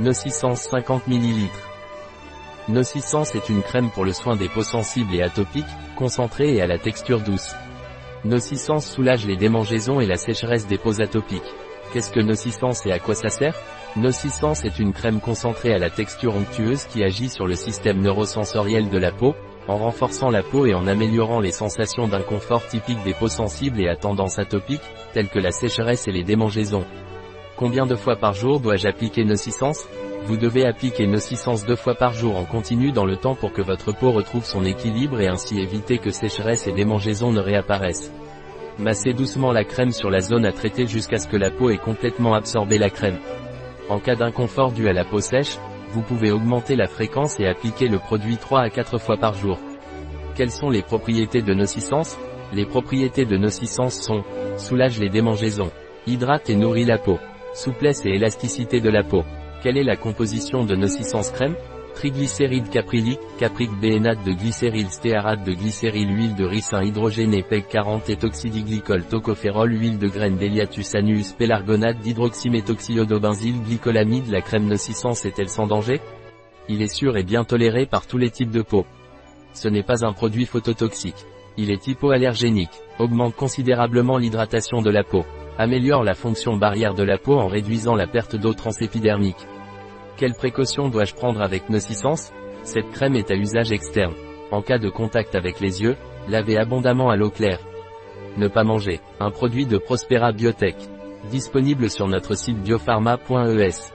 Nocissance 50 ml. Nocissance est une crème pour le soin des peaux sensibles et atopiques, concentrée et à la texture douce. Nocissance soulage les démangeaisons et la sécheresse des peaux atopiques. Qu'est-ce que Nocissance et à quoi ça sert? Nocissance est une crème concentrée à la texture onctueuse qui agit sur le système neurosensoriel de la peau, en renforçant la peau et en améliorant les sensations d'inconfort typiques des peaux sensibles et à tendance atopique, telles que la sécheresse et les démangeaisons. Combien de fois par jour dois-je appliquer Nocissance Vous devez appliquer Nocissance deux fois par jour en continu dans le temps pour que votre peau retrouve son équilibre et ainsi éviter que sécheresse et démangeaisons ne réapparaissent. Massez doucement la crème sur la zone à traiter jusqu'à ce que la peau ait complètement absorbé la crème. En cas d'inconfort dû à la peau sèche, vous pouvez augmenter la fréquence et appliquer le produit 3 à 4 fois par jour. Quelles sont les propriétés de Nocissance Les propriétés de Nocissance sont soulage les démangeaisons, hydrate et nourrit la peau, souplesse et élasticité de la peau. Quelle est la composition de Nocissance crème? Triglycérides capryliques, capric bénate de glycéryl stéarate de glycéryl huile de ricin hydrogénée PEG 40 étoxydiglycol tocophérol huile de graines d'Eliatus annuus pélargonate d'hydroxyméthoxyiodobenzyl glycolamide La crème Nocissance est-elle sans danger? Il est sûr et bien toléré par tous les types de peau. Ce n'est pas un produit phototoxique. Il est hypoallergénique, augmente considérablement l'hydratation de la peau, améliore la fonction barrière de la peau en réduisant la perte d'eau transépidermique. Quelles précautions dois-je prendre avec Nocissance Cette crème est à usage externe. En cas de contact avec les yeux, lavez abondamment à l'eau claire. Ne pas manger. Un produit de Prospera Biotech. Disponible sur notre site biopharma.es.